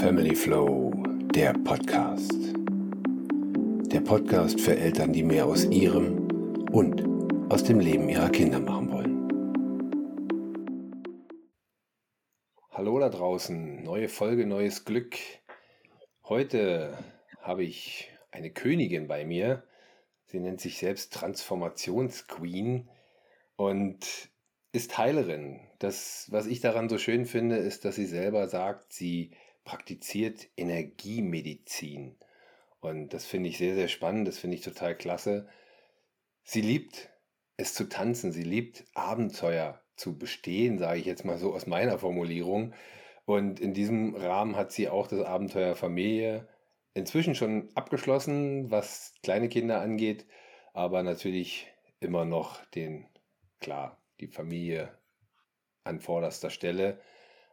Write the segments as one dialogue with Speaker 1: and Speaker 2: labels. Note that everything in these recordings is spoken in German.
Speaker 1: Family Flow, der Podcast. Der Podcast für Eltern, die mehr aus ihrem und aus dem Leben ihrer Kinder machen wollen. Hallo da draußen, neue Folge, neues Glück. Heute habe ich eine Königin bei mir. Sie nennt sich selbst Transformationsqueen und ist Heilerin. Das, was ich daran so schön finde, ist, dass sie selber sagt, sie praktiziert Energiemedizin. Und das finde ich sehr, sehr spannend, das finde ich total klasse. Sie liebt es zu tanzen, sie liebt Abenteuer zu bestehen, sage ich jetzt mal so aus meiner Formulierung. Und in diesem Rahmen hat sie auch das Abenteuer Familie inzwischen schon abgeschlossen, was kleine Kinder angeht, aber natürlich immer noch den, klar, die Familie an vorderster Stelle.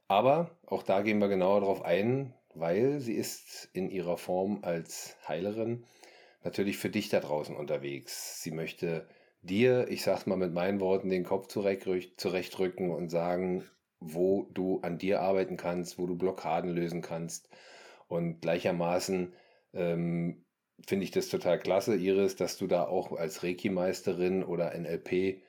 Speaker 1: Aber auch da gehen wir genauer darauf ein, weil sie ist in ihrer Form als Heilerin natürlich für dich da draußen unterwegs. Sie möchte dir, ich sag's mal mit meinen Worten, den Kopf zurechtrücken und sagen, wo du an dir arbeiten kannst, wo du Blockaden lösen kannst. Und gleichermaßen ähm, finde ich das total klasse, Iris, dass du da auch als Reiki-Meisterin oder NLP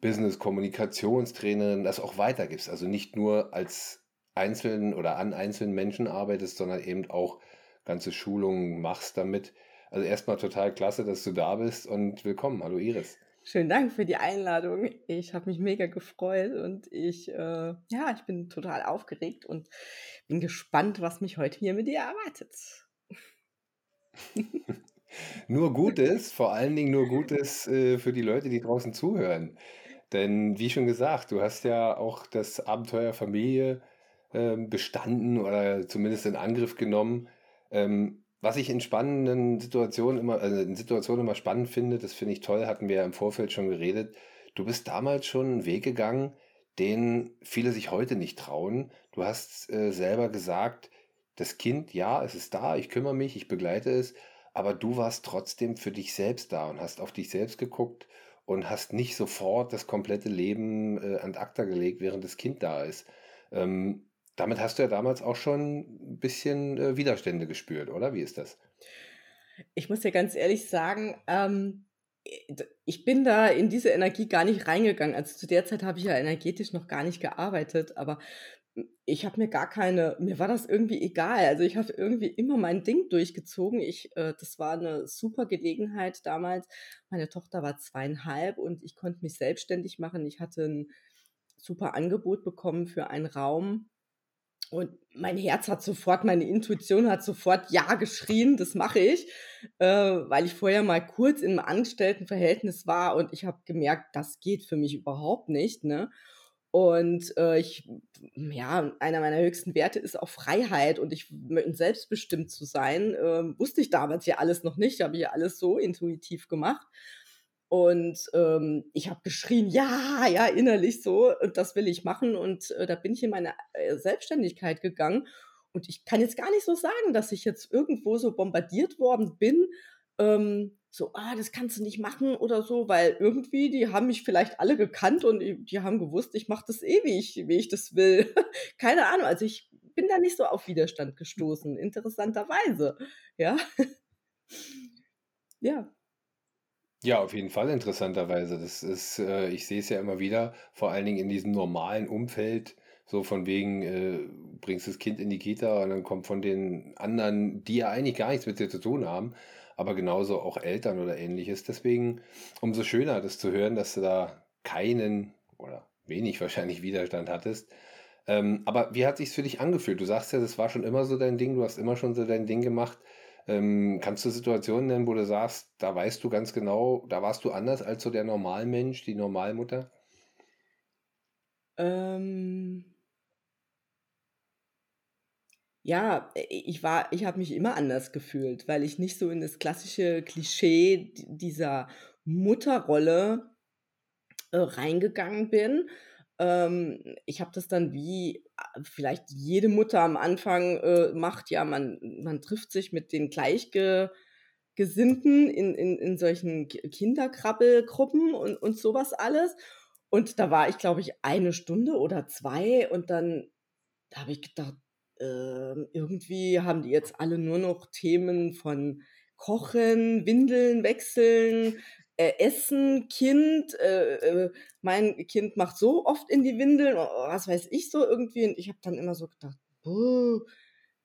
Speaker 1: Business-Kommunikationstrainerin das auch weitergibst. Also nicht nur als einzelnen oder an einzelnen Menschen arbeitest, sondern eben auch ganze Schulungen machst damit. Also erstmal total klasse, dass du da bist und willkommen. Hallo Iris.
Speaker 2: Schönen Dank für die Einladung. Ich habe mich mega gefreut und ich, äh, ja, ich bin total aufgeregt und bin gespannt, was mich heute hier mit dir erwartet.
Speaker 1: nur Gutes, vor allen Dingen nur Gutes äh, für die Leute, die draußen zuhören. Denn wie schon gesagt, du hast ja auch das Abenteuer Familie ähm, bestanden oder zumindest in Angriff genommen. Ähm, was ich in spannenden Situationen immer, also in Situationen immer spannend finde, das finde ich toll, hatten wir ja im Vorfeld schon geredet. Du bist damals schon einen Weg gegangen, den viele sich heute nicht trauen. Du hast äh, selber gesagt, das Kind, ja, es ist da, ich kümmere mich, ich begleite es, aber du warst trotzdem für dich selbst da und hast auf dich selbst geguckt und hast nicht sofort das komplette Leben äh, an acta gelegt, während das Kind da ist. Ähm, damit hast du ja damals auch schon ein bisschen äh, Widerstände gespürt, oder? Wie ist das?
Speaker 2: Ich muss dir ganz ehrlich sagen, ähm, ich bin da in diese Energie gar nicht reingegangen. Also zu der Zeit habe ich ja energetisch noch gar nicht gearbeitet, aber ich habe mir gar keine, mir war das irgendwie egal. Also ich habe irgendwie immer mein Ding durchgezogen. Ich, äh, das war eine super Gelegenheit damals. Meine Tochter war zweieinhalb und ich konnte mich selbstständig machen. Ich hatte ein super Angebot bekommen für einen Raum. Und mein Herz hat sofort, meine Intuition hat sofort Ja geschrien, das mache ich, äh, weil ich vorher mal kurz einem Angestelltenverhältnis war und ich habe gemerkt, das geht für mich überhaupt nicht. Ne? Und äh, ich, ja, einer meiner höchsten Werte ist auch Freiheit und ich selbstbestimmt zu sein. Äh, wusste ich damals ja alles noch nicht, habe ich ja alles so intuitiv gemacht. Und ähm, ich habe geschrien, ja, ja, innerlich so, und das will ich machen. Und äh, da bin ich in meine äh, Selbstständigkeit gegangen. Und ich kann jetzt gar nicht so sagen, dass ich jetzt irgendwo so bombardiert worden bin. Ähm, so, ah, das kannst du nicht machen oder so, weil irgendwie, die haben mich vielleicht alle gekannt und die haben gewusst, ich mache das eh, wie ich, wie ich das will. Keine Ahnung, also ich bin da nicht so auf Widerstand gestoßen, interessanterweise, ja.
Speaker 1: ja. Ja, auf jeden Fall interessanterweise. Das ist, äh, ich sehe es ja immer wieder, vor allen Dingen in diesem normalen Umfeld, so von wegen, äh, bringst das Kind in die Kita und dann kommt von den anderen, die ja eigentlich gar nichts mit dir zu tun haben, aber genauso auch Eltern oder ähnliches. Deswegen umso schöner, das zu hören, dass du da keinen oder wenig wahrscheinlich Widerstand hattest. Ähm, aber wie hat sich's für dich angefühlt? Du sagst ja, das war schon immer so dein Ding, du hast immer schon so dein Ding gemacht. Ähm, kannst du Situationen nennen, wo du sagst, da weißt du ganz genau, da warst du anders als so der Normalmensch, die Normalmutter?
Speaker 2: Ähm, ja, äh, ich war, ich habe mich immer anders gefühlt, weil ich nicht so in das klassische Klischee dieser Mutterrolle äh, reingegangen bin. Ähm, ich habe das dann wie äh, vielleicht jede Mutter am Anfang äh, macht, ja, man, man trifft sich mit den Gleichgesinnten in, in, in solchen Kinderkrabbelgruppen und, und sowas alles. Und da war ich, glaube ich, eine Stunde oder zwei und dann habe ich gedacht, ähm, irgendwie haben die jetzt alle nur noch Themen von Kochen, Windeln wechseln, äh, Essen, Kind, äh, äh, mein Kind macht so oft in die Windeln, was weiß ich so irgendwie. Und ich habe dann immer so gedacht, boah,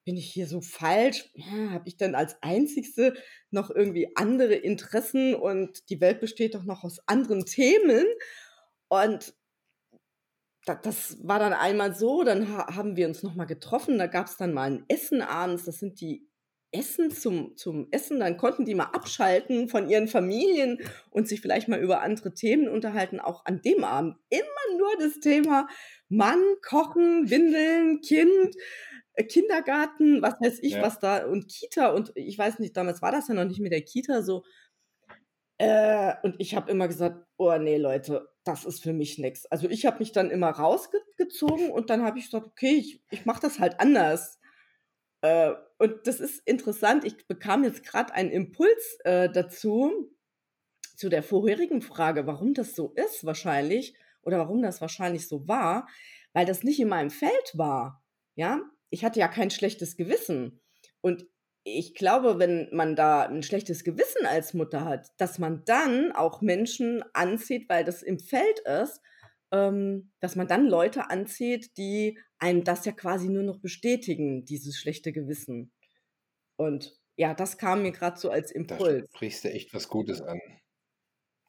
Speaker 2: bin ich hier so falsch? Ja, habe ich dann als Einzigste noch irgendwie andere Interessen und die Welt besteht doch noch aus anderen Themen? Und das war dann einmal so, dann haben wir uns nochmal getroffen, da gab es dann mal ein Essen abends, das sind die Essen zum, zum Essen, dann konnten die mal abschalten von ihren Familien und sich vielleicht mal über andere Themen unterhalten, auch an dem Abend. Immer nur das Thema Mann, Kochen, Windeln, Kind, äh, Kindergarten, was weiß ich, ja. was da und Kita und ich weiß nicht, damals war das ja noch nicht mit der Kita so. Äh, und ich habe immer gesagt, oh nee, Leute, das ist für mich nichts. Also ich habe mich dann immer rausgezogen und dann habe ich gesagt, okay, ich, ich mache das halt anders. Äh, und das ist interessant. Ich bekam jetzt gerade einen Impuls äh, dazu, zu der vorherigen Frage, warum das so ist wahrscheinlich oder warum das wahrscheinlich so war, weil das nicht in meinem Feld war. Ja, ich hatte ja kein schlechtes Gewissen. Und ich glaube, wenn man da ein schlechtes Gewissen als Mutter hat, dass man dann auch Menschen anzieht, weil das im Feld ist, ähm, dass man dann Leute anzieht, die einem das ja quasi nur noch bestätigen, dieses schlechte Gewissen. Und ja, das kam mir gerade so als Impuls.
Speaker 1: Da sprichst du echt was Gutes an.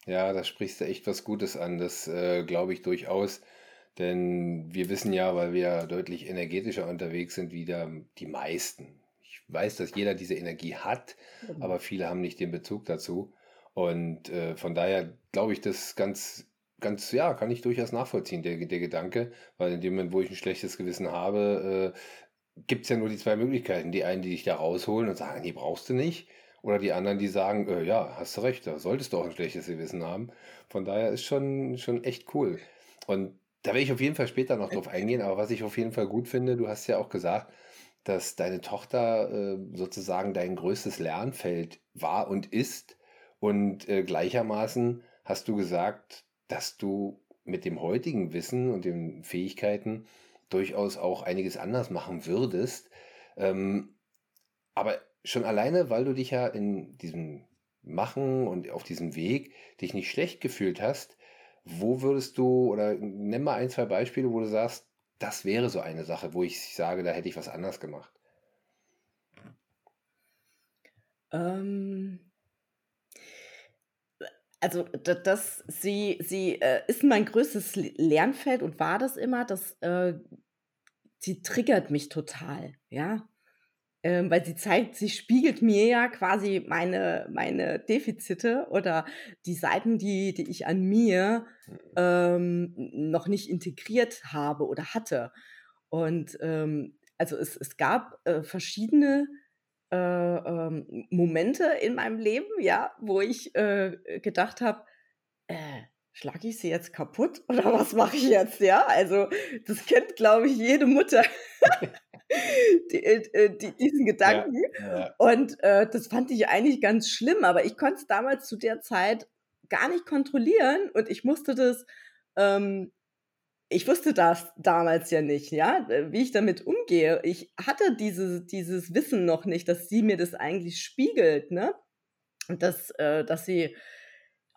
Speaker 1: Ja, da sprichst du echt was Gutes an. Das äh, glaube ich durchaus. Denn wir wissen ja, weil wir deutlich energetischer unterwegs sind wie der, die meisten. Ich weiß, dass jeder diese Energie hat, mhm. aber viele haben nicht den Bezug dazu. Und äh, von daher glaube ich, das ganz ganz, ja, kann ich durchaus nachvollziehen, der, der Gedanke, weil in dem Moment, wo ich ein schlechtes Gewissen habe, äh, gibt es ja nur die zwei Möglichkeiten. Die einen, die dich da rausholen und sagen, nee, brauchst du nicht. Oder die anderen, die sagen, äh, ja, hast du recht, da solltest du auch ein schlechtes Gewissen haben. Von daher ist schon, schon echt cool. Und da werde ich auf jeden Fall später noch drauf eingehen, aber was ich auf jeden Fall gut finde, du hast ja auch gesagt, dass deine Tochter äh, sozusagen dein größtes Lernfeld war und ist. Und äh, gleichermaßen hast du gesagt, dass du mit dem heutigen Wissen und den Fähigkeiten durchaus auch einiges anders machen würdest. Ähm, aber schon alleine, weil du dich ja in diesem Machen und auf diesem Weg dich nicht schlecht gefühlt hast, wo würdest du, oder nimm mal ein, zwei Beispiele, wo du sagst, das wäre so eine Sache, wo ich sage, da hätte ich was anders gemacht.
Speaker 2: Ähm, also das, sie, sie äh, ist mein größtes Lernfeld und war das immer, dass äh, sie triggert mich total, ja. Ähm, weil sie zeigt, sie spiegelt mir ja quasi meine, meine Defizite oder die Seiten, die, die ich an mir ähm, noch nicht integriert habe oder hatte. Und ähm, also es, es gab äh, verschiedene äh, ähm, Momente in meinem Leben, ja, wo ich äh, gedacht habe, äh, schlage ich sie jetzt kaputt oder was mache ich jetzt, ja? Also das kennt, glaube ich, jede Mutter. die, äh, die, diesen Gedanken. Ja, ja. Und äh, das fand ich eigentlich ganz schlimm, aber ich konnte es damals zu der Zeit gar nicht kontrollieren und ich musste das ähm, ich wusste das damals ja nicht, ja, wie ich damit umgehe. Ich hatte diese, dieses Wissen noch nicht, dass sie mir das eigentlich spiegelt, ne? Und dass, äh, dass sie,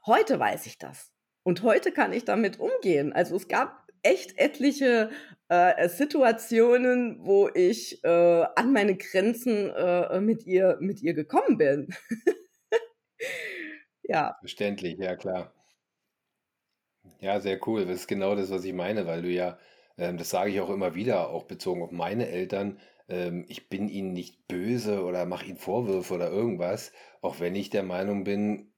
Speaker 2: heute weiß ich das. Und heute kann ich damit umgehen. Also es gab echt etliche äh, Situationen, wo ich äh, an meine Grenzen äh, mit ihr, mit ihr gekommen bin.
Speaker 1: ja. Verständlich, ja klar. Ja, sehr cool. Das ist genau das, was ich meine, weil du ja, ähm, das sage ich auch immer wieder, auch bezogen auf meine Eltern, ähm, ich bin ihnen nicht böse oder mache ihnen Vorwürfe oder irgendwas, auch wenn ich der Meinung bin,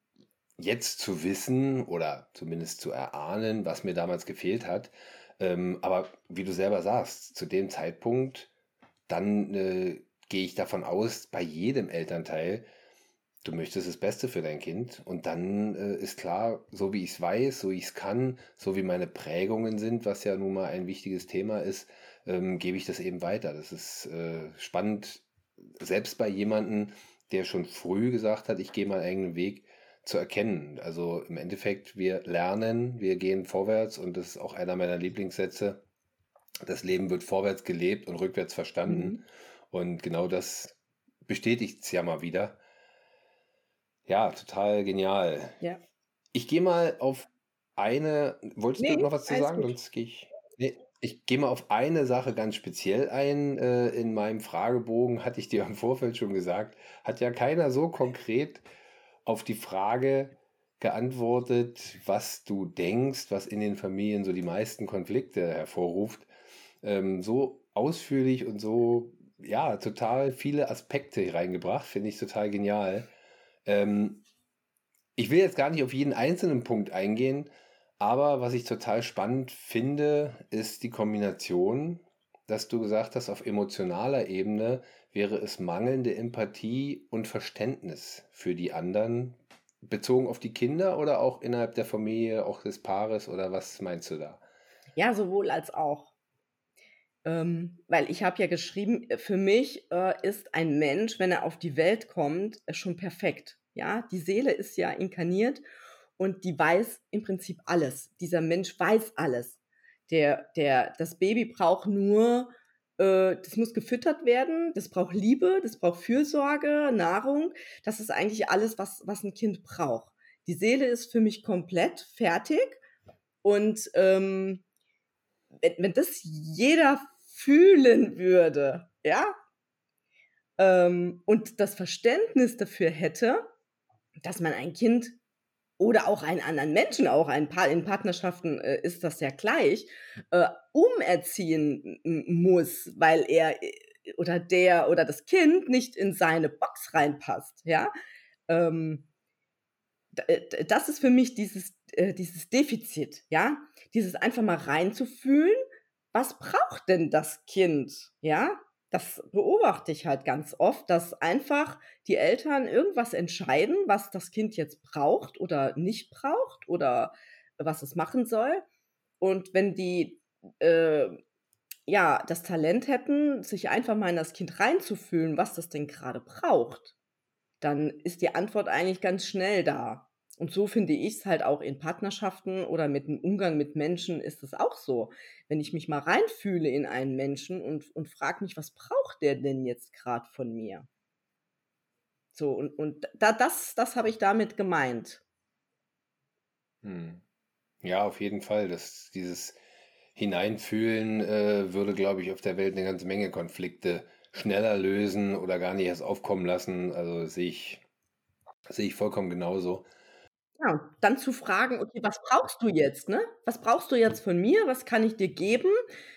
Speaker 1: jetzt zu wissen oder zumindest zu erahnen, was mir damals gefehlt hat. Ähm, aber wie du selber sagst, zu dem Zeitpunkt, dann äh, gehe ich davon aus, bei jedem Elternteil, du möchtest das Beste für dein Kind und dann äh, ist klar, so wie ich es weiß, so ich es kann, so wie meine Prägungen sind, was ja nun mal ein wichtiges Thema ist, ähm, gebe ich das eben weiter. Das ist äh, spannend, selbst bei jemandem, der schon früh gesagt hat, ich gehe meinen eigenen Weg, zu erkennen. Also im Endeffekt, wir lernen, wir gehen vorwärts und das ist auch einer meiner Lieblingssätze. das Leben wird vorwärts gelebt und rückwärts verstanden.
Speaker 2: Mhm.
Speaker 1: Und genau das bestätigt es ja mal wieder. Ja, total genial.
Speaker 2: Ja.
Speaker 1: Ich gehe mal auf eine. Wolltest du
Speaker 2: Nee,
Speaker 1: noch was zu sagen?
Speaker 2: gut.
Speaker 1: Sonst gehe ich. Nee, ich gehe mal auf eine Sache ganz speziell ein. Äh, in meinem Fragebogen hatte ich dir im Vorfeld schon gesagt, hat ja keiner so konkret auf die Frage geantwortet, was du denkst, was in den Familien so die meisten Konflikte hervorruft. Ähm, so ausführlich und so, ja, total viele Aspekte reingebracht, finde ich total genial. Ähm, ich will jetzt gar nicht auf jeden einzelnen Punkt eingehen, aber was ich total spannend finde, ist die Kombination, dass du gesagt hast, auf emotionaler Ebene wäre es mangelnde Empathie und Verständnis für die anderen, bezogen auf die Kinder oder auch innerhalb der Familie, auch des Paares oder was meinst du da?
Speaker 2: Ja, sowohl als auch. Ähm, weil ich habe ja geschrieben, für mich äh, ist ein Mensch, wenn er auf die Welt kommt, äh, schon perfekt. Ja, die Seele ist ja inkarniert und die weiß im Prinzip alles. Dieser Mensch weiß alles. Der, der, das Baby braucht nur, das muss gefüttert werden, das braucht Liebe, das braucht Fürsorge, Nahrung. Das ist eigentlich alles, was, was ein Kind braucht. Die Seele ist für mich komplett fertig und ähm, wenn, wenn das jeder fühlen würde, ja, ähm, und das Verständnis dafür hätte, dass man ein Kind oder auch einen anderen Menschen, auch ein paar in Partnerschaften äh, ist das ja gleich, äh, umerziehen muss, weil er äh, oder der oder das Kind nicht in seine Box reinpasst, ja. Ähm, äh, das ist für mich dieses, äh, dieses Defizit, ja, dieses einfach mal reinzufühlen, was braucht denn das Kind, ja? Das beobachte ich halt ganz oft, dass einfach die Eltern irgendwas entscheiden, was das Kind jetzt braucht oder nicht braucht oder was es machen soll. Und wenn die äh, ja das Talent hätten, sich einfach mal in das Kind reinzufühlen, was das denn gerade braucht, dann ist die Antwort eigentlich ganz schnell da. Und so finde ich es halt auch in Partnerschaften oder mit dem Umgang mit Menschen ist es auch so. Wenn ich mich mal reinfühle in einen Menschen und, und frage mich, was braucht der denn jetzt gerade von mir? So, und, und da, das, das habe ich damit gemeint.
Speaker 1: Hm. Ja, auf jeden Fall. Das, dieses Hineinfühlen äh, würde, glaube ich, auf der Welt eine ganze Menge Konflikte schneller lösen oder gar nicht erst aufkommen lassen. Also sehe ich, sehe ich vollkommen genauso.
Speaker 2: Ja, dann zu fragen, okay, was brauchst du jetzt, ne? Was brauchst du jetzt von mir? Was kann ich dir geben?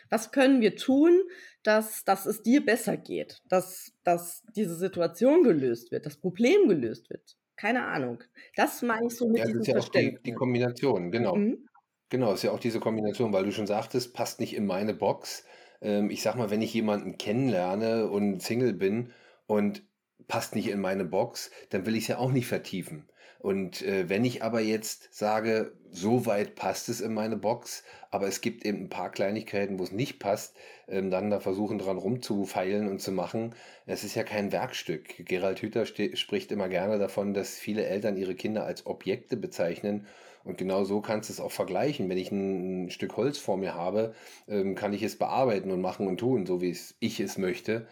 Speaker 2: Was können wir tun, dass, dass es dir besser geht? Dass, dass diese Situation gelöst wird, das Problem gelöst wird? Keine Ahnung. Das meine ich so mit
Speaker 1: Ja, das
Speaker 2: diesem
Speaker 1: ist ja auch die, die. Kombination, genau.
Speaker 2: Mhm.
Speaker 1: Genau, ist ja auch diese Kombination, weil du schon sagtest, passt nicht in meine Box. Ähm, ich sag mal, wenn ich jemanden kennenlerne und Single bin und passt nicht in meine Box, dann will ich es ja auch nicht vertiefen. Und äh, wenn ich aber jetzt sage, so weit passt es in meine Box, aber es gibt eben ein paar Kleinigkeiten, wo es nicht passt, ähm, dann da versuchen dran rumzufeilen und zu machen. Es ist ja kein Werkstück. Gerald Hüther spricht immer gerne davon, dass viele Eltern ihre Kinder als Objekte bezeichnen. Und genau so kannst du es auch vergleichen. Wenn ich ein, Stück Holz vor mir habe, ähm, kann ich es bearbeiten und machen und tun, so wie ich es möchte.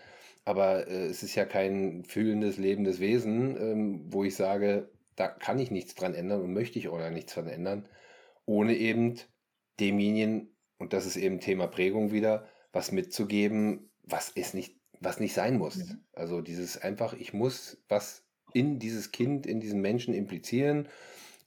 Speaker 1: Aber äh, es ist ja kein fühlendes, lebendes Wesen, ähm, wo ich sage, da kann ich nichts dran ändern und möchte ich auch gar nichts dran ändern, ohne eben demjenigen, und das ist eben Thema Prägung wieder, was mitzugeben, was es nicht, was nicht sein muss.
Speaker 2: Mhm.
Speaker 1: Also dieses einfach, ich muss was in dieses Kind, in diesen Menschen implizieren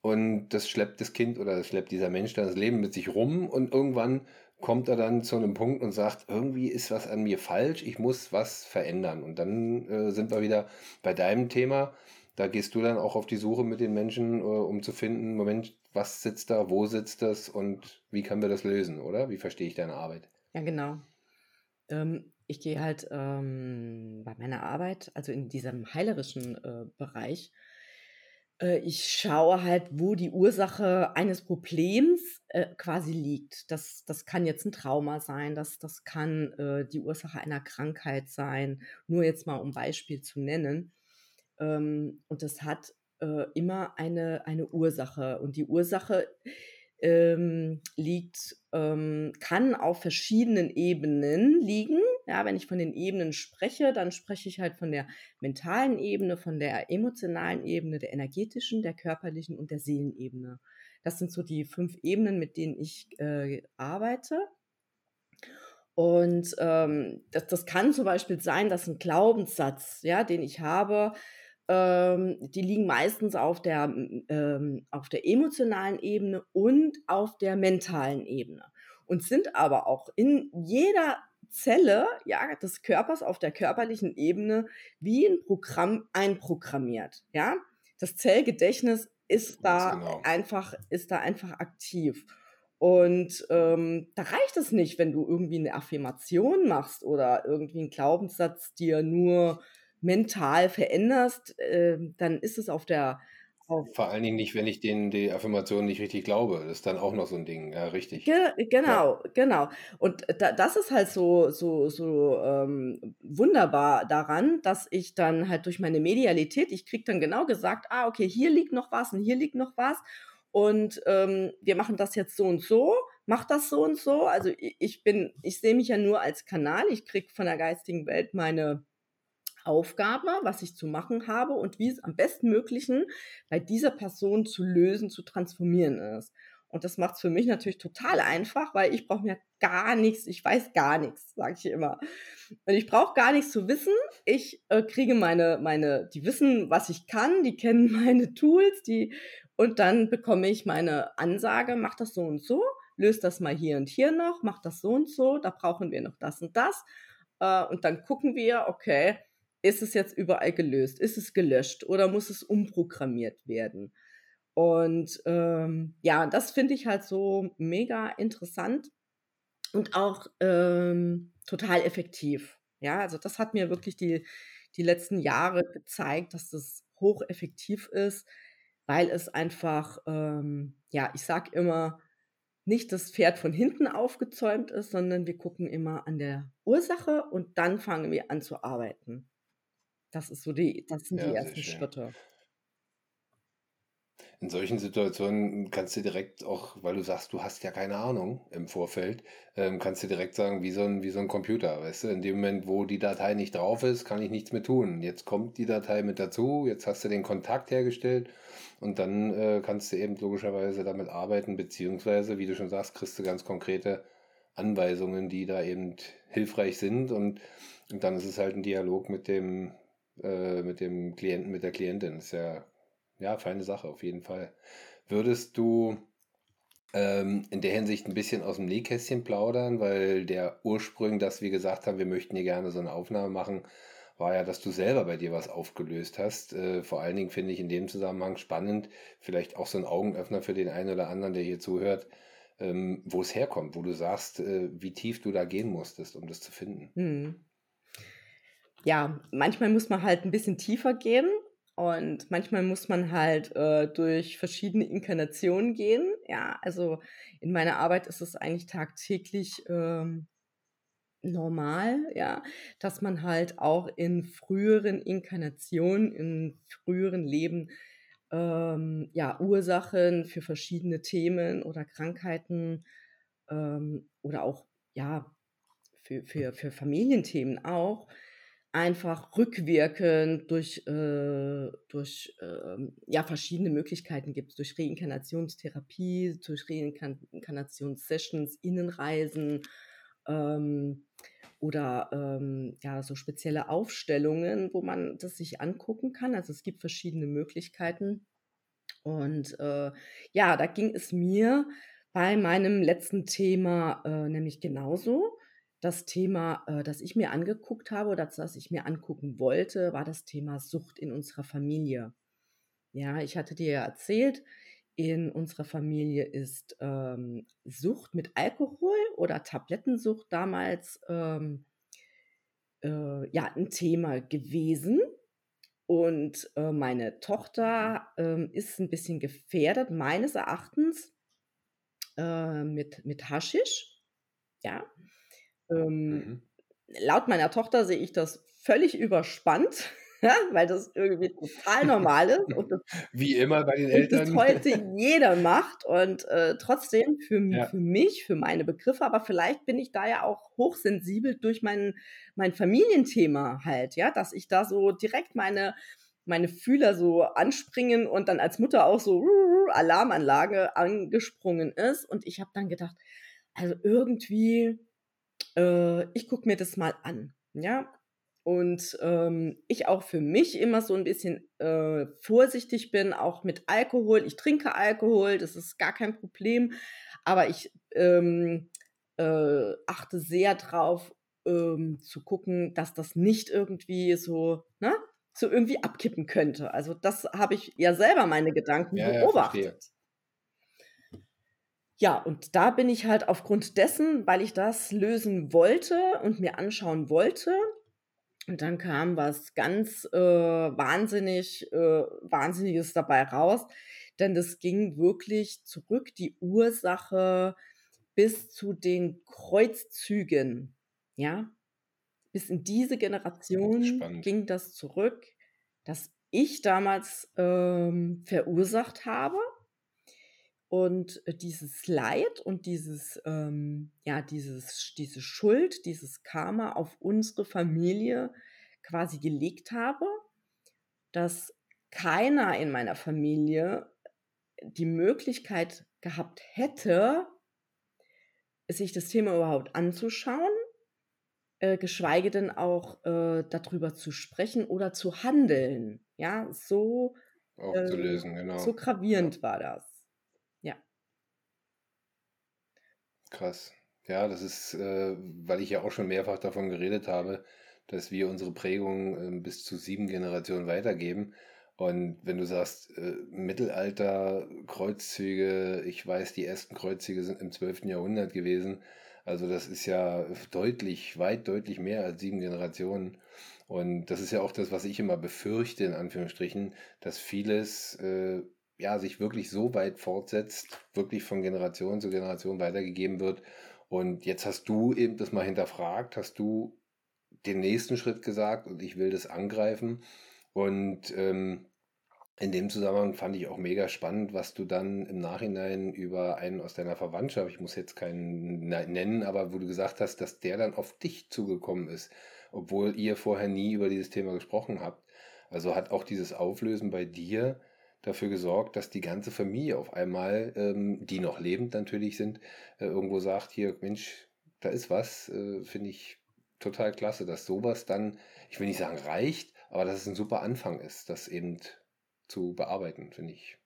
Speaker 1: und das schleppt das Kind oder das schleppt dieser Mensch dann das Leben mit sich rum und irgendwann kommt er dann zu einem Punkt und sagt, irgendwie ist was an mir falsch, ich muss was verändern. Und dann äh, sind wir wieder bei deinem Thema. Da gehst du dann auch auf die Suche mit den Menschen, äh, um zu finden, Moment, was sitzt da, wo sitzt das und wie können wir das lösen, oder? Wie verstehe ich deine Arbeit?
Speaker 2: Ja, genau. Ähm, ich gehe halt ähm, bei meiner Arbeit, also in diesem heilerischen äh, Bereich, ich schaue halt, wo die Ursache eines Problems äh, quasi liegt. Das, das kann jetzt ein Trauma sein, das, das kann äh, die Ursache einer Krankheit sein, nur jetzt mal um Beispiel zu nennen. Ähm, und das hat äh, immer eine, eine Ursache. Und die Ursache ähm, liegt, ähm, kann auf verschiedenen Ebenen liegen. Ja, wenn ich von den Ebenen spreche, dann spreche ich halt von der mentalen Ebene, von der emotionalen Ebene, der energetischen, der körperlichen und der Seelenebene. Das sind so die fünf Ebenen, mit denen ich äh, arbeite. Und ähm, das, das kann zum Beispiel sein, dass ein Glaubenssatz, ja, den ich habe, ähm, die liegen meistens auf der, ähm, auf der emotionalen Ebene und auf der mentalen Ebene und sind aber auch in jeder Zelle ja, des Körpers auf der körperlichen Ebene wie ein Programm einprogrammiert. Ja? Das Zellgedächtnis ist da genau. einfach, ist da einfach aktiv. Und ähm, da reicht es nicht, wenn du irgendwie eine Affirmation machst oder irgendwie einen Glaubenssatz dir nur mental veränderst, äh, dann ist es auf der
Speaker 1: Vor allen Dingen nicht, wenn ich den die Affirmation nicht richtig glaube. Das ist dann auch noch so ein Ding, ja, richtig.
Speaker 2: Ge genau, ja. genau. Und da, das ist halt so, so, so ähm, wunderbar daran, dass ich dann halt durch meine Medialität, ich kriege dann genau gesagt, ah, okay, hier liegt noch was und hier liegt noch was. Und ähm, wir machen das jetzt so und so, mach das so und so. Also ich bin, ich sehe mich ja nur als Kanal, ich kriege von der geistigen Welt meine Aufgabe, was ich zu machen habe und wie es am bestmöglichen bei dieser Person zu lösen, zu transformieren ist. Und das macht es für mich natürlich total einfach, weil ich brauche mir gar nichts, ich weiß gar nichts, sage ich immer. Und ich brauche gar nichts zu wissen. Ich äh, kriege meine, meine, die wissen, was ich kann, die kennen meine Tools, die, und dann bekomme ich meine Ansage, mach das so und so, löst das mal hier und hier noch, mach das so und so, da brauchen wir noch das und das. Äh, und dann gucken wir, okay, ist es jetzt überall gelöst? Ist es gelöscht oder muss es umprogrammiert werden? Und ähm, ja, das finde ich halt so mega interessant und auch ähm, total effektiv. Ja, also das hat mir wirklich die, die letzten Jahre gezeigt, dass das hocheffektiv ist, weil es einfach, ähm, ja, ich sag immer, nicht das Pferd von hinten aufgezäumt ist, sondern wir gucken immer an der Ursache und dann fangen wir an zu arbeiten. Das ist so die das sind die Ja, ersten Schritte.
Speaker 1: In solchen Situationen kannst du direkt auch, weil du sagst, du hast ja keine Ahnung im Vorfeld, ähm, kannst du direkt sagen, wie so ein, wie so ein Computer, weißt du? In dem Moment, wo die Datei nicht drauf ist, kann ich nichts mehr tun. Jetzt kommt die Datei mit dazu, jetzt hast du den Kontakt hergestellt und dann äh, kannst du eben logischerweise damit arbeiten, beziehungsweise, wie du schon sagst, kriegst du ganz konkrete Anweisungen, die da eben hilfreich sind und, und dann ist es halt ein Dialog mit dem, äh, mit dem Klienten, mit der Klientin. Ist ja, ja, feine Sache, auf jeden Fall. Würdest du ähm, in der Hinsicht ein bisschen aus dem Nähkästchen plaudern, weil der Ursprung, dass wir gesagt haben, wir möchten hier gerne so eine Aufnahme machen, war ja, dass du selber bei dir was aufgelöst hast. Äh, vor allen Dingen finde ich in dem Zusammenhang spannend, vielleicht auch so ein Augenöffner für den einen oder anderen, der hier zuhört, ähm, wo es herkommt, wo du sagst, äh, wie tief du da gehen musstest, um das zu finden. Hm
Speaker 2: ja, manchmal muss man halt ein bisschen tiefer gehen und manchmal muss man halt äh, durch verschiedene Inkarnationen gehen. Ja, also in meiner Arbeit ist es eigentlich tagtäglich ähm, normal, ja, dass man halt auch in früheren Inkarnationen, in früheren Leben ähm, ja, Ursachen für verschiedene Themen oder Krankheiten ähm, oder auch ja, für, für, für Familienthemen auch einfach rückwirkend durch, äh, durch äh, ja, verschiedene Möglichkeiten gibt, durch Reinkarnationstherapie, durch Reinkarnationssessions, Innenreisen ähm, oder ähm, ja, so spezielle Aufstellungen, wo man das sich angucken kann. Also es gibt verschiedene Möglichkeiten. Und äh, ja, da ging es mir bei meinem letzten Thema äh, nämlich genauso das Thema, äh, das ich mir angeguckt habe oder das ich mir angucken wollte, war das Thema Sucht in unserer Familie. Ja, ich hatte dir ja erzählt, in unserer Familie ist ähm, Sucht mit Alkohol oder Tablettensucht damals ähm, äh, ja ein Thema gewesen. Und äh, meine Tochter äh, ist ein bisschen gefährdet, meines Erachtens, äh, mit, mit Haschisch. Ja, ähm, mhm. Laut meiner Tochter sehe ich das völlig überspannt. weil das irgendwie total normal ist und das
Speaker 1: Wie immer bei den
Speaker 2: und das
Speaker 1: Eltern.
Speaker 2: heute jeder macht und, äh, trotzdem für
Speaker 1: Ja.
Speaker 2: für mich, für meine Begriffe, aber vielleicht bin ich da ja auch hochsensibel durch mein mein Familienthema halt, ja, dass ich da so direkt meine meine Fühler so anspringen und dann als Mutter auch so Alarmanlage angesprungen ist und ich habe dann gedacht: „Also irgendwie, äh, ich gucke mir das mal an“, ja? Und, ähm, ich auch für mich immer so 'n bisschen, äh, vorsichtig bin, auch mit Alkohol. Ich trinke Alkohol, das ist gar kein Problem, aber ich, ähm, äh, achte sehr drauf, ähm, zu gucken, dass das nicht irgendwie so ne, so irgendwie abkippen könnte. Also, das habe ich ja selber meine Gedanken
Speaker 1: Ja,
Speaker 2: beobachtet. Ja, und da bin ich halt aufgrund dessen, weil ich das lösen wollte und mir anschauen wollte und dann kam was ganz, äh, wahnsinnig äh, Wahnsinniges dabei raus, denn das ging wirklich zurück, die Ursache bis zu den Kreuzzügen, ja? Bis in diese Generation
Speaker 1: Spannend.
Speaker 2: ging das zurück, dass ich damals, ähm, verursacht habe und, äh, dieses Leid und dieses, ähm ja, dieses diese Schuld, dieses Karma auf unsere Familie quasi gelegt habe, dass keiner in meiner Familie die Möglichkeit gehabt hätte sich das Thema überhaupt anzuschauen, äh, geschweige denn auch, äh, da drüber zu sprechen oder zu handeln. Ja, so, äh,
Speaker 1: Aufzulösen,
Speaker 2: so
Speaker 1: genau. Ja.
Speaker 2: gravierend war das. Ja.
Speaker 1: Krass. Ja, das ist, äh, weil ich ja auch schon mehrfach davon geredet habe, dass wir unsere Prägung, ähm, bis zu 7 Generationen weitergeben. Und wenn du sagst, äh, Mittelalter, Kreuzzüge, ich weiß, die ersten Kreuzzüge sind im 12. Jahrhundert gewesen. Also das ist ja deutlich, weit deutlich mehr als 7 Generationen. Und das ist ja auch das, was ich immer befürchte, in Anführungsstrichen, dass vieles, äh, ja, sich wirklich so weit fortsetzt, wirklich von Generation zu Generation weitergegeben wird. Und jetzt hast du eben das mal hinterfragt, hast du den nächsten Schritt gesagt und ich will das angreifen. Und, ähm, in dem Zusammenhang fand ich auch mega spannend, was du dann im Nachhinein über einen aus deiner Verwandtschaft, ich muss jetzt keinen ne nennen, aber wo du gesagt hast, dass der dann auf dich zugekommen ist, obwohl ihr vorher nie über dieses Thema gesprochen habt. Also hat auch dieses Auflösen bei dir dafür gesorgt, dass die ganze Familie auf einmal, ähm, die noch lebend natürlich sind, äh, irgendwo sagt: „Hier, Mensch, da ist was“, äh, finde ich total klasse, dass so was dann, ich will nicht sagen reicht, aber dass es 'n super Anfang ist, das eben zu bearbeiten, finde ich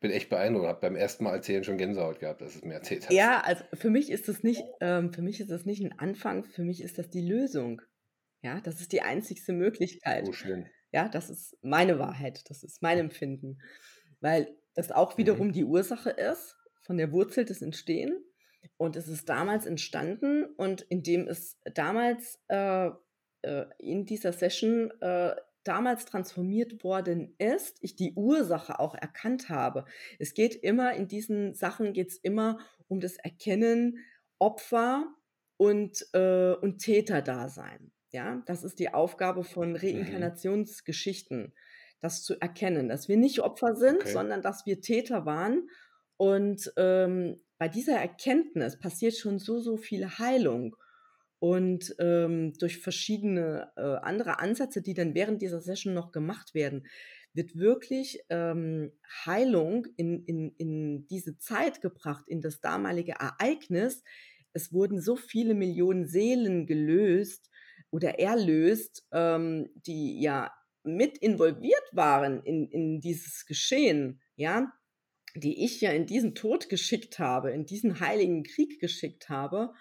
Speaker 1: bin echt beeindruckt, habe beim ersten Mal erzählen schon Gänsehaut gehabt, als du's mir erzählt hast.
Speaker 2: Ja, also für mich ist das nicht ähm, für mich ist das nicht 'n Anfang, für mich ist das die Lösung. Ja, das ist die einzigste Möglichkeit.
Speaker 1: Oh, schön.
Speaker 2: Ja, das ist meine Wahrheit, das ist mein Empfinden, weil das auch
Speaker 1: Mhm.
Speaker 2: wiederum die Ursache ist von der Wurzel des Entstehen. Und es ist damals entstanden und indem es damals, äh, äh, in dieser Session, äh, damals transformiert worden ist, ich die Ursache auch erkannt habe. Es geht immer in diesen Sachen geht's immer um das Erkennen Opfer und, äh und Täterdasein, ja? Das ist die Aufgabe von
Speaker 1: Mhm.
Speaker 2: Reinkarnationsgeschichten, das zu erkennen, dass wir nicht Opfer sind,
Speaker 1: Okay.
Speaker 2: sondern dass wir Täter waren. Und, ähm, bei dieser Erkenntnis passiert schon so, so viel Heilung. Und, ähm, durch verschiedene, äh, andere Ansätze, die dann während dieser Session noch gemacht werden, wird wirklich, ähm, Heilung in in in diese Zeit gebracht, in das damalige Ereignis. Es wurden so viele Millionen Seelen gelöst oder erlöst, ähm, die ja mit involviert waren in in dieses Geschehen, ja, die ich ja in diesen Tod geschickt habe, in diesen heiligen Krieg geschickt habe.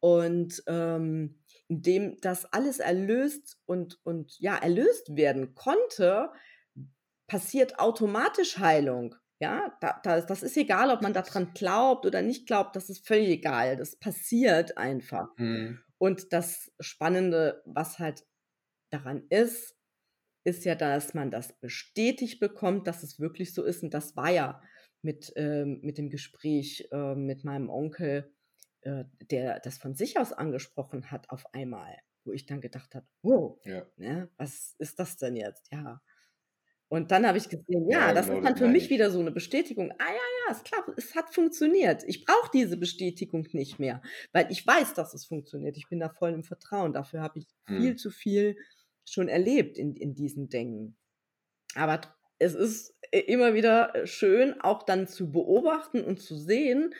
Speaker 2: Und, ähm, indem das alles erlöst und und ja, erlöst werden konnte, passiert automatisch Heilung, ja? Da da das ist egal, ob man da
Speaker 1: Krass.
Speaker 2: dran glaubt oder nicht glaubt, das ist völlig egal. Das passiert einfach.
Speaker 1: Mhm.
Speaker 2: Und das Spannende, was halt daran ist, ist ja, dass man das bestätigt bekommt, dass es wirklich so ist. Und das war ja mit, ähm mit dem Gespräch, äh, mit meinem Onkel äh, der das von sich aus angesprochen hat auf einmal, wo ich dann gedacht habe, wow,
Speaker 1: Ja.
Speaker 2: ne, was ist das denn jetzt? Ja. Und dann habe ich gesehen, ja,
Speaker 1: Ja,
Speaker 2: das
Speaker 1: genau,
Speaker 2: ist dann für mich
Speaker 1: ich.
Speaker 2: wieder so eine Bestätigung. Ah ja, ja, ist klar, es hat funktioniert. Ich brauche diese Bestätigung nicht mehr, weil ich weiß, dass es funktioniert. Ich bin da voll im Vertrauen. Dafür habe ich viel
Speaker 1: Mhm.
Speaker 2: zu viel schon erlebt in, in diesen Dingen. Aber es ist äh, immer wieder äh, schön, auch dann zu beobachten und zu sehen,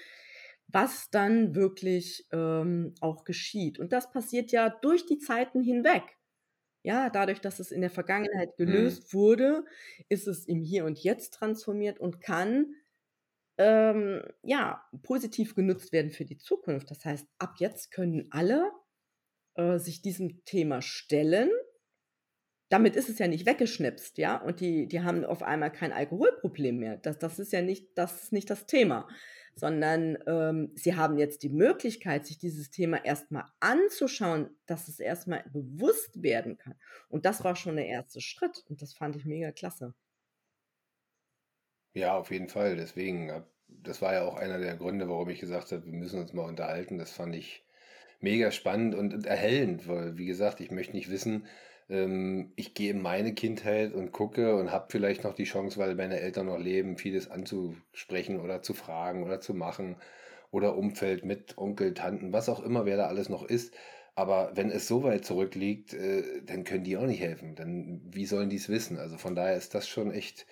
Speaker 2: was dann wirklich ähm, auch geschieht. Und das passiert ja durch die Zeiten hinweg. Ja, dadurch, dass es in der Vergangenheit
Speaker 1: Mhm.
Speaker 2: gelöst wurde, ist es im Hier und Jetzt transformiert und kann ähm, ja positiv genutzt werden für die Zukunft. Das heißt, ab jetzt können alle äh, sich diesem Thema stellen damit ist es ja nicht weggeschnipst, ja, und die, die haben auf einmal kein Alkoholproblem mehr. Das, das ist ja nicht das, ist nicht das Thema, sondern ähm, sie haben jetzt die Möglichkeit, sich dieses Thema erstmal anzuschauen, dass es erstmal bewusst werden kann. Und das war schon der erste Schritt und das fand ich mega klasse.
Speaker 1: Ja, auf jeden Fall. Deswegen, hab- das war ja auch einer der Gründe, warum ich gesagt habe, wir müssen uns mal unterhalten. Das fand ich mega spannend und, und erhellend, weil, wie gesagt, ich möchte nicht wissen, ähm, ich gehe in meine Kindheit und gucke und habe vielleicht noch die Chance, weil meine Eltern noch leben, vieles anzusprechen oder zu fragen oder zu machen oder Umfeld mit Onkel, Tanten, was auch immer, wer da alles noch ist. Aber wenn es so weit zurückliegt, äh, dann können die auch nicht helfen. Dann, wie sollen die es wissen? Also von daher ist das schon echt,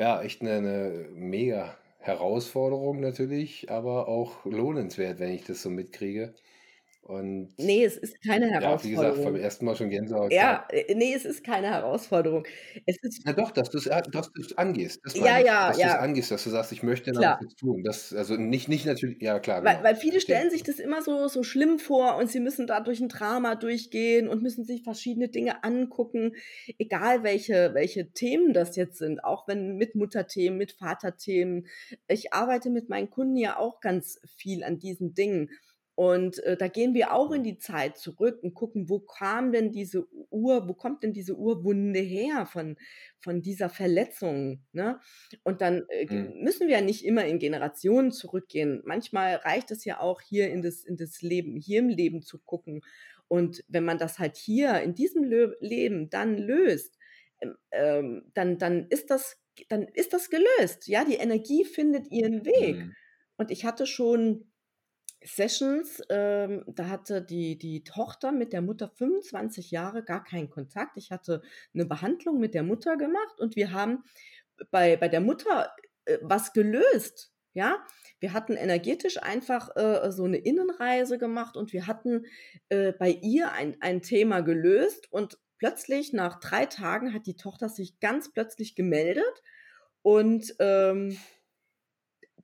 Speaker 1: ja, echt eine, eine mega Herausforderung natürlich, aber auch lohnenswert, wenn ich das so mitkriege. Und
Speaker 2: Nee, es ist keine
Speaker 1: ja, wie gesagt, beim
Speaker 2: Herausforderung.
Speaker 1: ersten Mal schon Gänsehaut
Speaker 2: Ja, äh, nee, es ist keine Herausforderung. Es ist,
Speaker 1: Ja doch, dass du es dass du's angehst, das
Speaker 2: ja,
Speaker 1: ich.
Speaker 2: ja,
Speaker 1: Dass du es
Speaker 2: ja,
Speaker 1: angehst, dass du sagst, ich möchte da was
Speaker 2: klar.
Speaker 1: jetzt tun. Das, also nicht, nicht natürlich, ja klar,
Speaker 2: Weil,
Speaker 1: genau,
Speaker 2: weil viele stellen sich das immer so, so schlimm vor und sie müssen da durch ein Drama durchgehen und müssen sich verschiedene Dinge angucken, egal welche, welche Themen das jetzt sind, auch wenn mit Mutterthemen, mit Vaterthemen. Ich arbeite mit meinen Kunden ja auch ganz viel an diesen Dingen. Und äh, da gehen wir auch in
Speaker 1: Mhm.
Speaker 2: die Zeit zurück und gucken, wo kam denn diese Ur, wo kommt denn diese Urwunde her von, von dieser Verletzung? Ne? Und dann äh,
Speaker 1: Mhm.
Speaker 2: müssen wir ja nicht immer in Generationen zurückgehen. Manchmal reicht es ja auch hier in das, in das Leben, hier im Leben zu gucken. Und wenn man das halt hier in diesem Lö Leben dann löst, ähm, dann, dann ist das, dann ist das gelöst. Ja, die Energie findet ihren Weg.
Speaker 1: Mhm.
Speaker 2: Und ich hatte schon Sessions, ähm, da hatte die, die Tochter mit der Mutter 25 Jahre gar keinen Kontakt. Ich hatte eine Behandlung mit der Mutter gemacht und wir haben bei, bei der Mutter äh, was gelöst. Ja, wir hatten energetisch einfach äh, so eine Innenreise gemacht und wir hatten äh, bei ihr ein, ein Thema gelöst und plötzlich nach drei Tagen hat die Tochter sich ganz plötzlich gemeldet und ähm,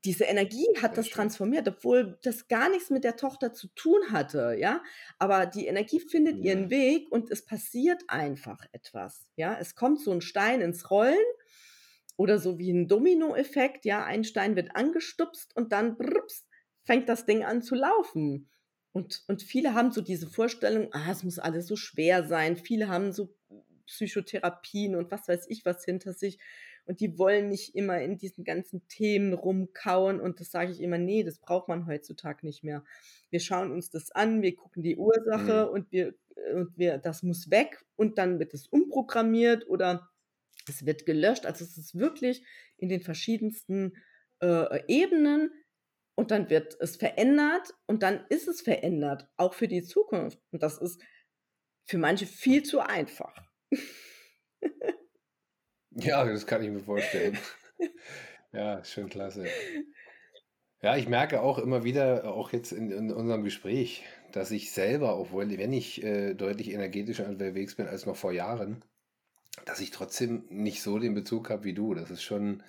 Speaker 2: diese Energie hat
Speaker 1: Sehr
Speaker 2: das
Speaker 1: schön.
Speaker 2: transformiert, obwohl das gar nichts mit der Tochter zu tun hatte, ja. Aber die Energie findet ihren
Speaker 1: Mhm.
Speaker 2: Weg und es passiert einfach etwas, ja. Es kommt so ein Stein ins Rollen oder so wie ein Dominoeffekt, ja. Ein Stein wird angestupst und dann brups, fängt das Ding an zu laufen. Und, und viele haben so diese Vorstellung, ah, es muss alles so schwer sein. Viele haben so Psychotherapien und was weiß ich was hinter sich. Und die wollen nicht immer in diesen ganzen Themen rumkauen. Und das sage ich immer, nee, das braucht man heutzutage nicht mehr. Wir schauen uns das an, wir gucken die Ursache
Speaker 1: Mhm.
Speaker 2: und wir, und wir, das muss weg und dann wird es umprogrammiert oder es wird gelöscht. Also es ist wirklich in den verschiedensten äh, Ebenen und dann wird es verändert und dann ist es verändert, auch für die Zukunft. Und das ist für manche viel zu einfach.
Speaker 1: Ja, das kann ich mir vorstellen. Ja, ist schon klasse. Ja, ich merke auch immer wieder, auch jetzt in, in unserem Gespräch, dass ich selber, obwohl, wenn ich äh, deutlich energetischer unterwegs bin als noch vor Jahren, dass ich trotzdem nicht so den Bezug habe wie du. Das ist schon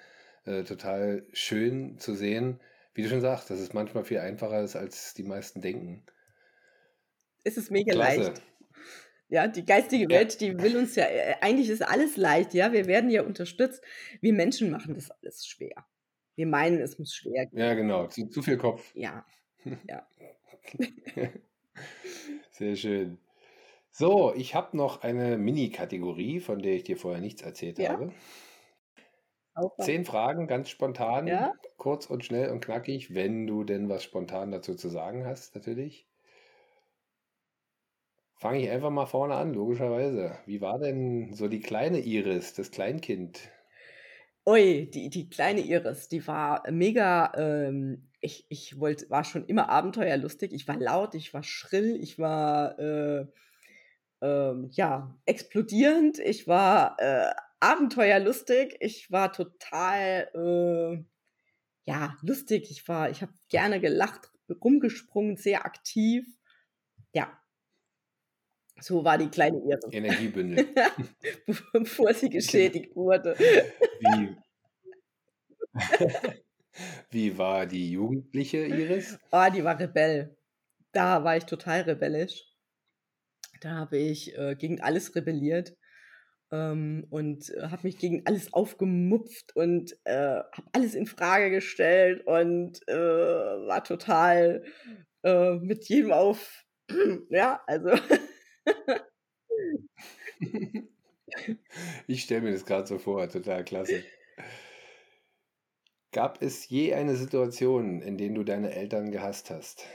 Speaker 1: äh, total schön zu sehen, wie du schon sagst, dass es manchmal viel einfacher ist, als die meisten denken.
Speaker 2: Es ist mega
Speaker 1: Klasse.
Speaker 2: leicht. Ja, die geistige. Welt, die will uns ja, äh, eigentlich ist alles leicht, ja, wir werden ja unterstützt. Wir Menschen machen das alles schwer. Wir meinen, es muss schwer gehen.
Speaker 1: Ja, genau. Zu, zu viel Kopf.
Speaker 2: Ja, ja.
Speaker 1: Sehr schön. So, ich habe noch eine Mini-Kategorie, von der ich dir vorher nichts erzählt
Speaker 2: Ja.
Speaker 1: habe. Zehn Fragen, ganz spontan,
Speaker 2: Ja?
Speaker 1: kurz und schnell und knackig, wenn du denn was spontan dazu zu sagen hast, natürlich. Fange ich einfach mal vorne an, logischerweise. Wie war denn so die kleine Iris, das Kleinkind?
Speaker 2: Ui, die, die kleine Iris, die war mega, ähm, ich, ich wollte, war schon immer abenteuerlustig. Ich war laut, ich war schrill, ich war äh, ähm, ja, explodierend, ich war äh, abenteuerlustig, ich war total äh, ja, lustig, ich war, ich habe gerne gelacht, rumgesprungen, sehr aktiv. Ja, so war die kleine Iris.
Speaker 1: Energiebündel.
Speaker 2: Bevor sie
Speaker 1: Genau.
Speaker 2: geschädigt wurde.
Speaker 1: Wie, wie war die jugendliche Iris?
Speaker 2: Oh, die war Rebell. Da war ich total rebellisch. Da habe ich äh, gegen alles rebelliert ähm, und äh, habe mich gegen alles aufgemupft und äh, habe alles in Frage gestellt und äh, war total äh, mit jedem auf. ja, also.
Speaker 1: Ich stelle mir das gerade so vor, total klasse. Gab es je eine Situation, in der du deine Eltern gehasst hast?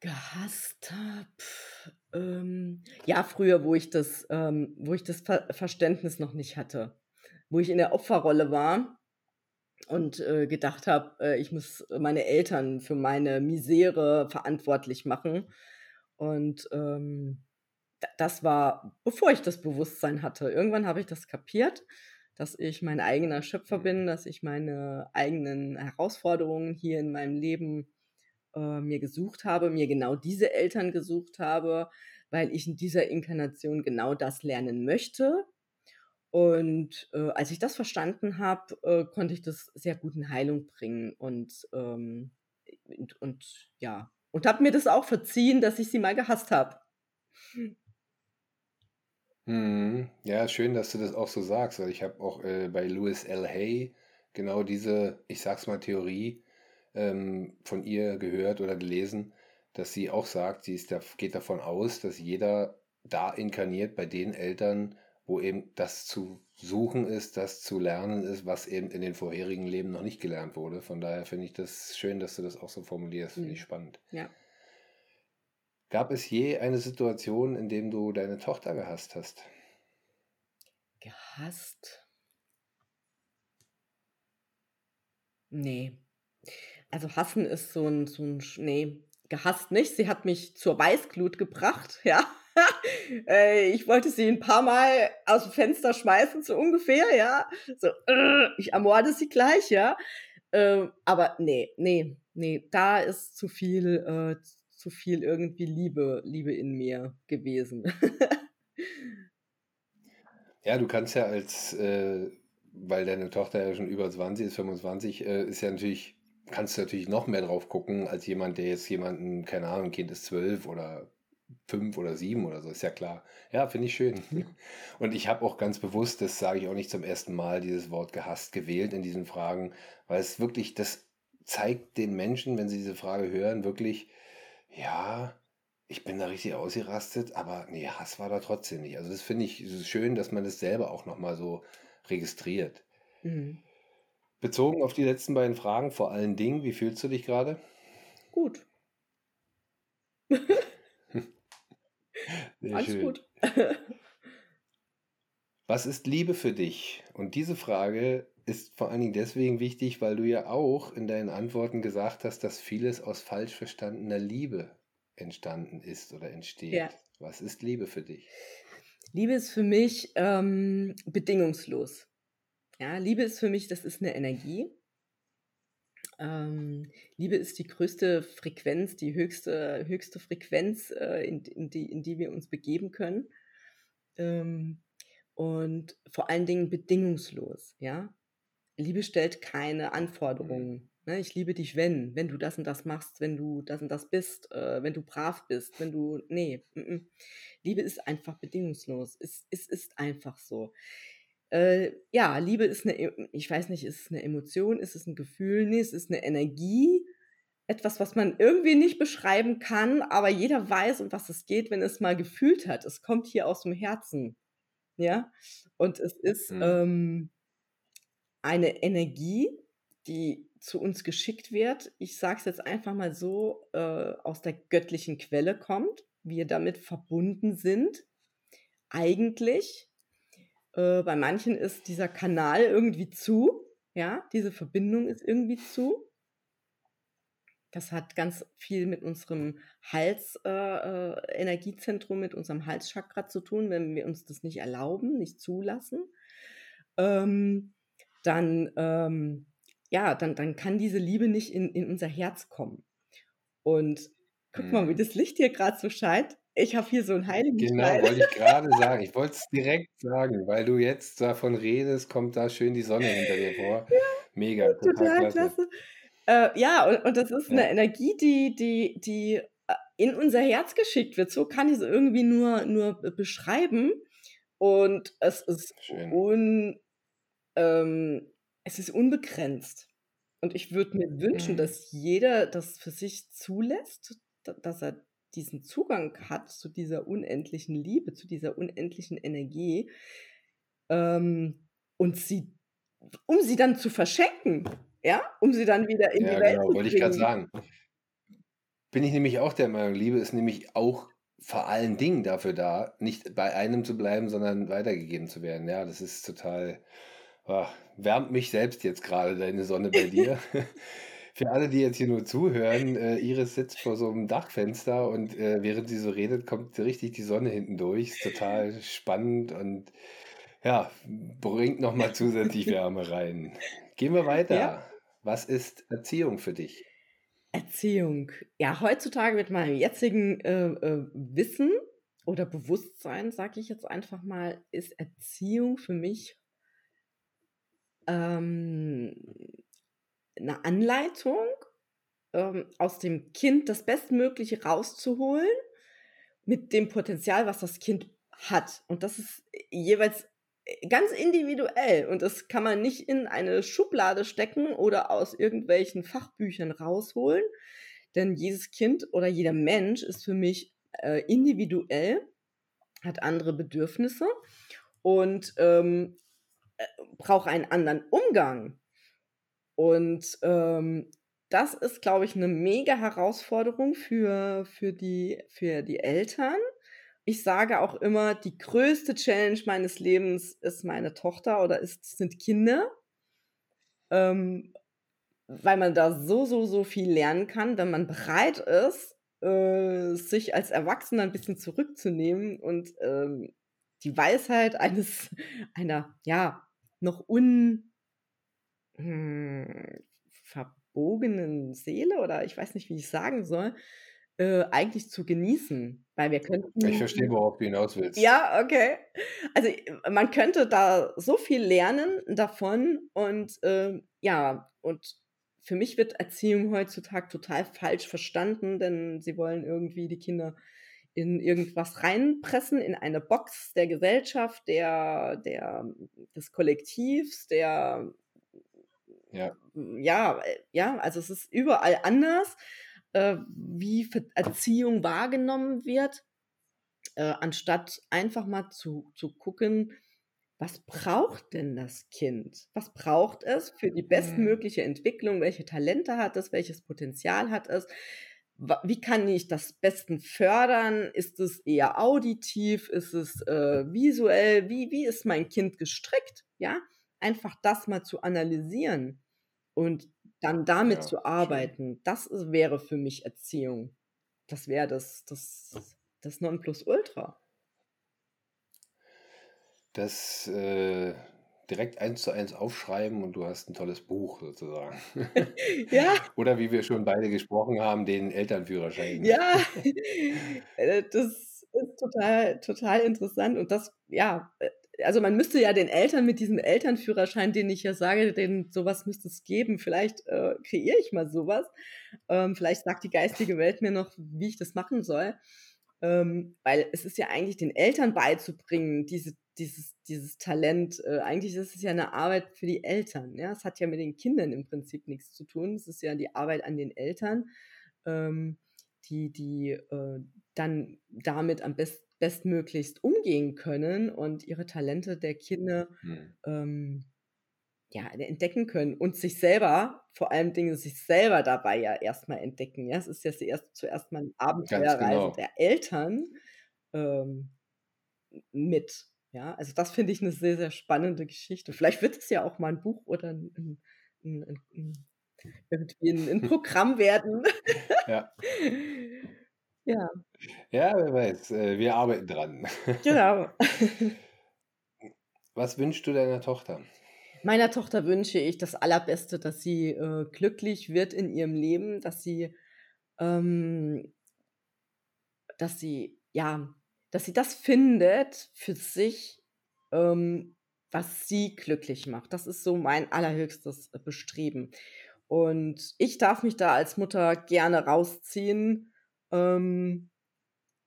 Speaker 2: Gehasst habe. Ähm, ja, früher, wo ich das, ähm, wo ich das Ver Verständnis noch nicht hatte. Wo ich in der Opferrolle war und äh, gedacht habe, äh, ich muss meine Eltern für meine Misere verantwortlich machen. Und ähm, da- das war, bevor ich das Bewusstsein hatte. Irgendwann habe ich das kapiert, dass ich mein eigener Schöpfer bin, dass ich meine eigenen Herausforderungen hier in meinem Leben äh, mir gesucht habe, mir genau diese Eltern gesucht habe, weil ich in dieser Inkarnation genau das lernen möchte. Und äh, als ich das verstanden habe, äh, konnte ich das sehr gut in Heilung bringen und, ähm, und, und ja, und habe mir das auch verziehen, dass ich sie mal gehasst habe.
Speaker 1: Mhm. Ja, schön, dass du das auch so sagst, ich habe auch äh, bei Louis L. Hay genau diese, ich sag's mal, Theorie ähm, von ihr gehört oder gelesen, dass sie auch sagt, sie ist geht davon aus, dass jeder da inkarniert bei den Eltern, wo eben das zu suchen ist, das zu lernen ist, was eben in den vorherigen Leben noch nicht gelernt wurde. Von daher finde ich das schön, dass du das auch so formulierst, finde ich
Speaker 2: Mhm.
Speaker 1: spannend.
Speaker 2: Ja.
Speaker 1: Gab es je eine Situation, in dem du deine Tochter gehasst hast?
Speaker 2: Gehasst? Nee. Also hassen ist so ein, so ein, nee, gehasst nicht. Sie hat mich zur Weißglut gebracht, ja. Äh, ich wollte sie ein paar Mal aus dem Fenster schmeißen, so ungefähr, ja. So, äh, ich ermorde sie gleich, ja. Ähm, aber nee, nee, nee, da ist zu viel, äh, zu viel irgendwie Liebe, Liebe in mir gewesen.
Speaker 1: Ja, du kannst ja als, äh, weil deine Tochter ja schon über 20 ist, 25, äh, ist ja natürlich, kannst du natürlich noch mehr drauf gucken, als jemand, der jetzt jemanden, keine Ahnung, Kind ist 12 oder 5 oder 7 oder so, ist ja klar. Ja, finde ich schön. Und ich habe auch ganz bewusst, das sage ich auch nicht zum ersten Mal, dieses Wort gehasst gewählt in diesen Fragen, weil es wirklich, das zeigt den Menschen, wenn sie diese Frage hören, wirklich, ja, ich bin da richtig ausgerastet, aber nee, Hass war da trotzdem nicht. Also das finde ich ist schön, dass man das selber auch nochmal so registriert.
Speaker 2: Mhm.
Speaker 1: Bezogen auf die letzten beiden Fragen, vor allen Dingen, wie fühlst du dich gerade?
Speaker 2: Gut,
Speaker 1: Sehr
Speaker 2: alles
Speaker 1: schön.
Speaker 2: gut.
Speaker 1: Was ist Liebe für dich? Und diese Frage ist vor allen Dingen deswegen wichtig, weil du ja auch in deinen Antworten gesagt hast, dass vieles aus falsch verstandener Liebe entstanden ist oder
Speaker 2: Ja.
Speaker 1: entsteht. Was ist Liebe für dich?
Speaker 2: Liebe ist für mich ähm, bedingungslos. Ja, Liebe ist für mich, das ist eine Energie. Ähm, Liebe ist die größte Frequenz, die höchste, höchste Frequenz, äh, in, in, die, in die wir uns begeben können. Ähm, und vor allen Dingen bedingungslos, ja. Liebe stellt keine
Speaker 1: Mhm.
Speaker 2: Anforderungen. Ne? Ich liebe dich, wenn, wenn du das und das machst, wenn du das und das bist, äh, wenn du brav bist, wenn du, nee, mm, mm. Liebe ist einfach bedingungslos. Es, es ist einfach so. Äh, ja, Liebe ist eine, E- ich weiß nicht, ist es eine Emotion, ist es ein Gefühl, nee, es ist eine Energie, etwas, was man irgendwie nicht beschreiben kann, aber jeder weiß, um was es geht, wenn es mal gefühlt hat. Es kommt hier aus dem Herzen, ja, und es ist,
Speaker 1: Mhm.
Speaker 2: ähm, eine Energie, die zu uns geschickt wird. Ich sage es jetzt einfach mal so, äh, aus der göttlichen Quelle kommt, wir damit verbunden sind. Eigentlich. Äh, bei manchen ist dieser Kanal irgendwie zu, ja, diese Verbindung ist irgendwie zu. Das hat ganz viel mit unserem Hals-Energiezentrum, äh, äh mit unserem Halschakra zu tun, wenn wir uns das nicht erlauben, nicht zulassen. Ähm, dann, ähm, ja, dann, dann kann diese Liebe nicht in, in unser Herz kommen. Und guck mal, wie mhm. das Licht hier gerade so scheint. Ich habe hier so einen heiligen
Speaker 1: Genau, wollte ich gerade sagen. Ich wollte es direkt sagen, weil du jetzt davon redest, kommt da schön die Sonne hinter dir vor. Ja, Mega,
Speaker 2: total, total klasse. klasse. Äh, ja, und, und das ist eine Energie, die, die, die äh, in unser Herz geschickt wird. So kann ich es irgendwie nur, nur beschreiben. Und es ist, un, ähm, es ist unbegrenzt. Und ich würde mir wünschen, mhm. dass jeder das für sich zulässt, dass er diesen Zugang hat zu dieser unendlichen Liebe, zu dieser unendlichen Energie ähm, und sie, um sie dann zu verschenken ja, um sie dann wieder in die
Speaker 1: Ja,
Speaker 2: Welt
Speaker 1: genau,
Speaker 2: zu
Speaker 1: wollte ich gerade sagen. Bin ich nämlich auch der Meinung, Liebe ist nämlich auch vor allen Dingen dafür da, nicht bei einem zu bleiben, sondern weitergegeben zu werden. Ja, das ist total, ah, wärmt mich selbst jetzt gerade deine Sonne bei dir. Für alle, die jetzt hier nur zuhören, äh, Iris sitzt vor so einem Dachfenster und äh, während sie so redet, kommt richtig die Sonne hinten durch. Ist total spannend und ja, bringt nochmal zusätzlich Wärme rein. Gehen wir weiter. Ja. Was ist Erziehung für dich?
Speaker 2: Erziehung. Ja, heutzutage mit meinem jetzigen äh, äh, Wissen oder Bewusstsein, sage ich jetzt einfach mal, ist Erziehung für mich ähm, eine Anleitung, ähm, aus dem Kind das Bestmögliche rauszuholen mit dem Potenzial, was das Kind hat. Und das ist jeweils ganz individuell und das kann man nicht in eine Schublade stecken oder aus irgendwelchen Fachbüchern rausholen, denn jedes Kind oder jeder Mensch ist für mich äh, individuell, hat andere Bedürfnisse und ähm, äh, braucht einen anderen Umgang. Und ähm, das ist, glaube ich, eine mega Herausforderung für, für, die, für die Eltern, ich sage auch immer, die größte Challenge meines Lebens ist meine Tochter oder ist, sind Kinder, ähm, weil man da so, so, so viel lernen kann, wenn man bereit ist, äh, sich als Erwachsener ein bisschen zurückzunehmen und ähm, die Weisheit eines, einer, ja, noch un, hm, verbogenen Seele oder ich weiß nicht, wie ich sagen soll, äh, eigentlich zu genießen, weil wir könnten.
Speaker 1: Ich verstehe, worauf du hinaus willst.
Speaker 2: Ja, okay. Also man könnte da so viel lernen davon und äh, ja, und für mich wird Erziehung heutzutage total falsch verstanden, denn sie wollen irgendwie die Kinder in irgendwas reinpressen, in eine Box der Gesellschaft, der, der, des Kollektivs, der ja. ja, äh, ja, also es ist überall anders äh, wie Erziehung wahrgenommen wird, äh, anstatt einfach mal zu, zu gucken, was braucht denn das Kind? Was braucht es für die mhm. bestmögliche Entwicklung? Welche Talente hat es? Welches Potenzial hat es? Wie kann ich das besten fördern? Ist es eher auditiv? Ist es äh, visuell? Wie, wie ist mein Kind gestrickt? Ja, einfach das mal zu analysieren und dann damit Ja, zu schön. arbeiten, das wäre für mich Erziehung. Das wäre das das das Nonplusultra.
Speaker 1: Das, äh, direkt eins zu eins aufschreiben und du hast ein tolles Buch sozusagen.
Speaker 2: Ja.
Speaker 1: Oder wie wir schon beide gesprochen haben, den Elternführerschein.
Speaker 2: Ja, äh, das ist total total interessant und das ja, äh, also man müsste ja den Eltern mit diesem Elternführerschein, den ich ja sage, den sowas müsste es geben. Vielleicht äh, kreiere ich mal sowas. Ähm, vielleicht sagt die geistige Welt mir noch, wie ich das machen soll. Ähm, weil es ist ja eigentlich den Eltern beizubringen, diese, dieses, dieses Talent. Äh, eigentlich ist es ja eine Arbeit für die Eltern. Ja? Es hat ja mit den Kindern im Prinzip nichts zu tun. Es ist ja die Arbeit an den Eltern, ähm, die, die äh, dann damit am besten bestmöglichst umgehen können und ihre Talente der Kinder mhm. ähm, ja, entdecken können und sich selber, vor allem Dingen sich selber dabei ja erstmal entdecken. Ja, es ist ja zuerst, zuerst mal eine Abenteuerreise
Speaker 1: genau.
Speaker 2: der Eltern ähm, mit. Ja, also das finde ich eine sehr, sehr spannende Geschichte. Vielleicht wird es ja auch mal ein Buch oder ein, ein, ein, ein irgendwie ein, ein Programm werden.
Speaker 1: Ja.
Speaker 2: Ja,
Speaker 1: Ja, wer weiß. Äh, wir arbeiten dran.
Speaker 2: genau.
Speaker 1: Was wünschst du deiner Tochter?
Speaker 2: Meiner Tochter wünsche ich das Allerbeste, dass sie äh, glücklich wird in ihrem Leben, dass sie, ähm, dass sie, ja, dass sie das findet für sich, ähm, was sie glücklich macht. Das ist so mein allerhöchstes Bestreben. Und ich darf mich da als Mutter gerne rausziehen ähm,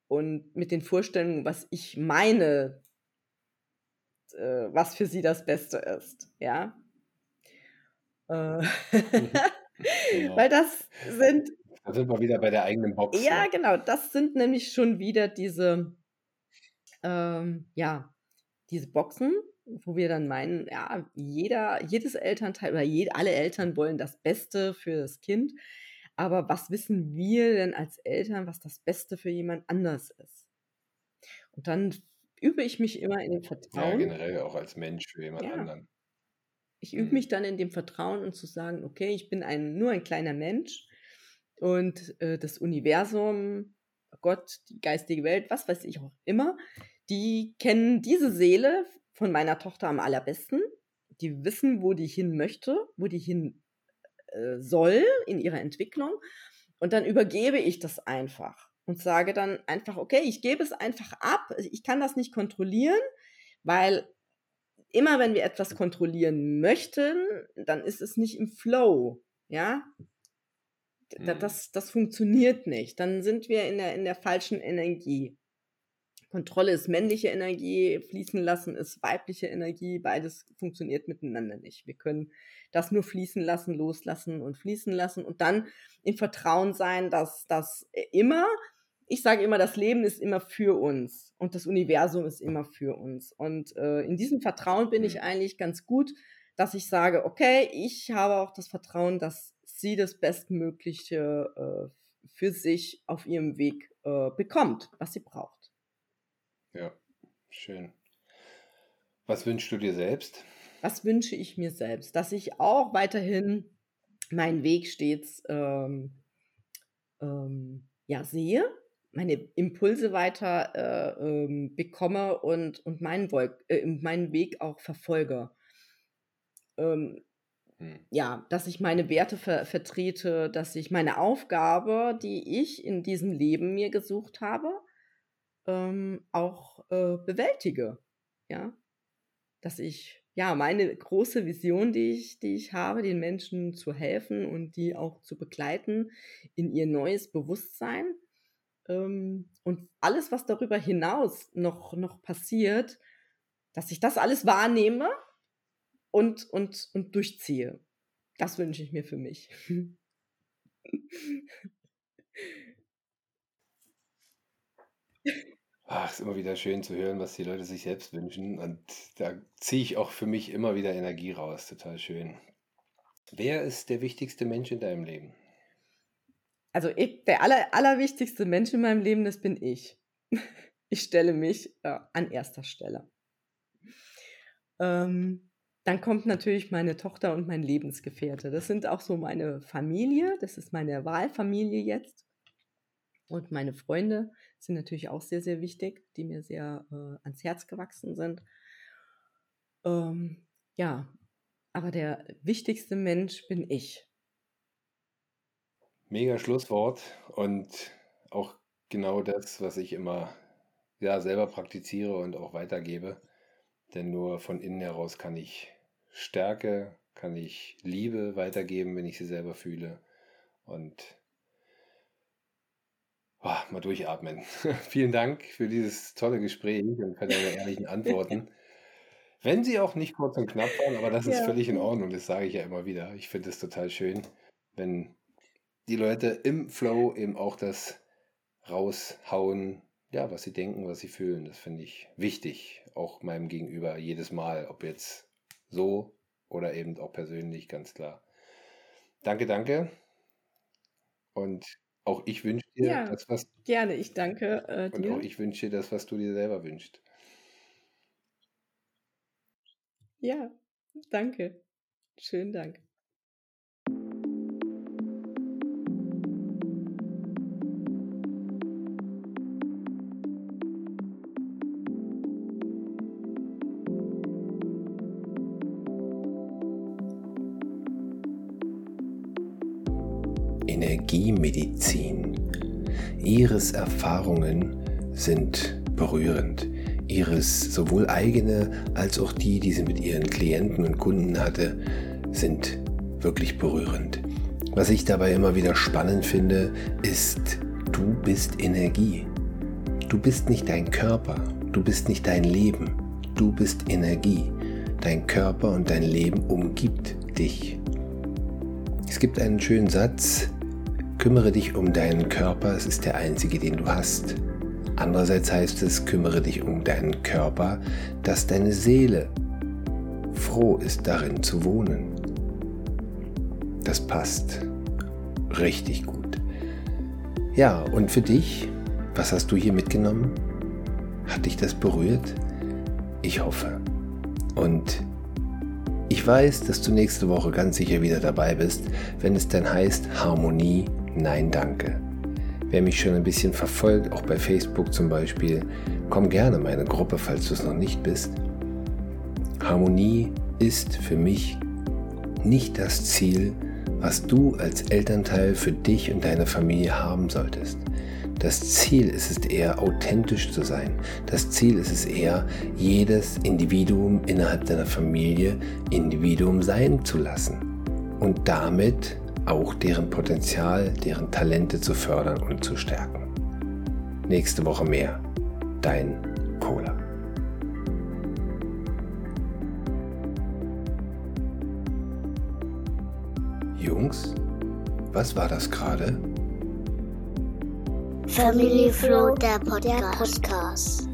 Speaker 2: und mit den Vorstellungen, was ich meine, äh, was für sie das Beste ist. Ja. Äh,
Speaker 1: Genau.
Speaker 2: Weil das sind,
Speaker 1: Da sind wir wieder bei der eigenen Box.
Speaker 2: ja,
Speaker 1: Ne?
Speaker 2: genau, das sind nämlich schon wieder diese, ähm, ja, diese Boxen, wo wir dann meinen, ja, jeder, jedes Elternteil oder jed, alle Eltern wollen das Beste für das Kind. Aber was wissen wir denn als Eltern, was das Beste für jemand anders ist? Und dann übe ich mich immer in dem
Speaker 1: Ja,
Speaker 2: Vertrauen.
Speaker 1: generell auch als Mensch für jemand
Speaker 2: Ja.
Speaker 1: anderen.
Speaker 2: Ich übe
Speaker 1: Mhm.
Speaker 2: mich dann in dem Vertrauen und zu sagen, okay, ich bin ein, nur ein kleiner Mensch und äh, das Universum, Gott, die geistige Welt, was weiß ich auch immer, die kennen diese Seele von meiner Tochter am allerbesten. Die wissen, wo die hin möchte, wo die hin äh, soll in ihrer Entwicklung. Und dann übergebe ich das einfach und sage dann einfach, okay, ich gebe es einfach ab. Ich kann das nicht kontrollieren, weil immer wenn wir etwas kontrollieren möchten, dann ist es nicht im Flow, ja.
Speaker 1: Mhm.
Speaker 2: Das, das funktioniert nicht. Dann sind wir in der, in der falschen Energie. Kontrolle ist männliche Energie, fließen lassen ist weibliche Energie, beides funktioniert miteinander nicht. Wir können das nur fließen lassen, loslassen und fließen lassen und dann im Vertrauen sein, dass das immer, ich sage immer, das Leben ist immer für uns und das Universum ist immer für uns. Und äh, in diesem Vertrauen bin ich
Speaker 1: Mhm.
Speaker 2: eigentlich ganz gut, dass ich sage, okay, ich habe auch das Vertrauen, dass sie das Bestmögliche äh, für sich auf ihrem Weg äh, bekommt, was sie braucht.
Speaker 1: Ja, schön. Was wünschst du dir selbst?
Speaker 2: Was wünsche ich mir selbst? Dass ich auch weiterhin meinen Weg stets ähm, ähm, ja, sehe, meine Impulse weiter äh, ähm, bekomme und, und meinen, Wolk, äh, meinen Weg auch verfolge. Ähm,
Speaker 1: Hm.
Speaker 2: ja, dass ich meine Werte ver vertrete, dass ich meine Aufgabe, die ich in diesem Leben mir gesucht habe, ähm, auch äh, bewältige. Ja, dass ich ja meine große Vision, die ich, die ich habe, den Menschen zu helfen und die auch zu begleiten in ihr neues Bewusstsein. Ähm, und alles, was darüber hinaus noch, noch passiert, dass ich das alles wahrnehme und, und, und durchziehe. Das wünsche ich mir für mich.
Speaker 1: Ach, ist immer wieder schön zu hören, was die Leute sich selbst wünschen. Und da ziehe ich auch für mich immer wieder Energie raus. Total schön. Wer ist der wichtigste Mensch in deinem Leben?
Speaker 2: Also ich, der aller, allerwichtigste Mensch in meinem Leben, das bin ich. Ich stelle mich äh, an erster Stelle. Ähm, dann kommt natürlich meine Tochter und mein Lebensgefährte. Das sind auch so meine Familie. Das ist meine Wahlfamilie jetzt. Und meine Freunde sind natürlich auch sehr, sehr wichtig, die mir sehr äh, ans Herz gewachsen sind. Ähm, ja, aber der wichtigste Mensch bin ich.
Speaker 1: Mega Schlusswort und auch genau das, was ich immer ja, selber praktiziere und auch weitergebe. Denn nur von innen heraus kann ich Stärke, kann ich Liebe weitergeben, wenn ich sie selber fühle. Und mal durchatmen. Vielen Dank für dieses tolle Gespräch und für deine ehrlichen Antworten. Wenn sie auch nicht kurz und knapp waren, aber das ist
Speaker 2: Ja.
Speaker 1: völlig in Ordnung, das sage ich ja immer wieder. Ich finde es total schön, wenn die Leute im Flow eben auch das raushauen, ja, was sie denken, was sie fühlen. Das finde ich wichtig, auch meinem Gegenüber jedes Mal, ob jetzt so oder eben auch persönlich, ganz klar. Danke, danke. Und auch ich wünsche dir
Speaker 2: Ja,
Speaker 1: das, was
Speaker 2: gerne. Ich danke äh,
Speaker 1: und auch
Speaker 2: dir.
Speaker 1: ich wünsche dir das, was du dir selber wünschst.
Speaker 2: Ja, danke. Schönen Dank.
Speaker 1: Energiemedizin. Iris Erfahrungen sind berührend. Iris sowohl eigene als auch die, die sie mit ihren Klienten und Kunden hatte, sind wirklich berührend. Was ich dabei immer wieder spannend finde, ist, du bist Energie. Du bist nicht dein Körper, du bist nicht dein Leben, du bist Energie. Dein Körper und dein Leben umgibt dich. Es gibt einen schönen Satz, kümmere dich um deinen Körper, es ist der einzige, den du hast. Andererseits heißt es, kümmere dich um deinen Körper, dass deine Seele froh ist darin zu wohnen. Das passt richtig gut. Ja, und für dich, was hast du hier mitgenommen? Hat dich das berührt? Ich hoffe. Und ich weiß, dass du nächste Woche ganz sicher wieder dabei bist, wenn es dann heißt Harmonie, nein danke. Wer mich schon ein bisschen verfolgt, auch bei Facebook zum Beispiel, komm gerne in meine Gruppe, falls du es noch nicht bist. Harmonie ist für mich nicht das Ziel, was du als Elternteil für dich und deine Familie haben solltest. Das Ziel ist es eher, authentisch zu sein. Das Ziel ist es eher, jedes Individuum innerhalb deiner Familie Individuum sein zu lassen und damit auch deren Potenzial, deren Talente zu fördern und zu stärken. Nächste Woche mehr. Dein Cola. Jungs, was war das gerade?
Speaker 3: Family Flow, der Podcast.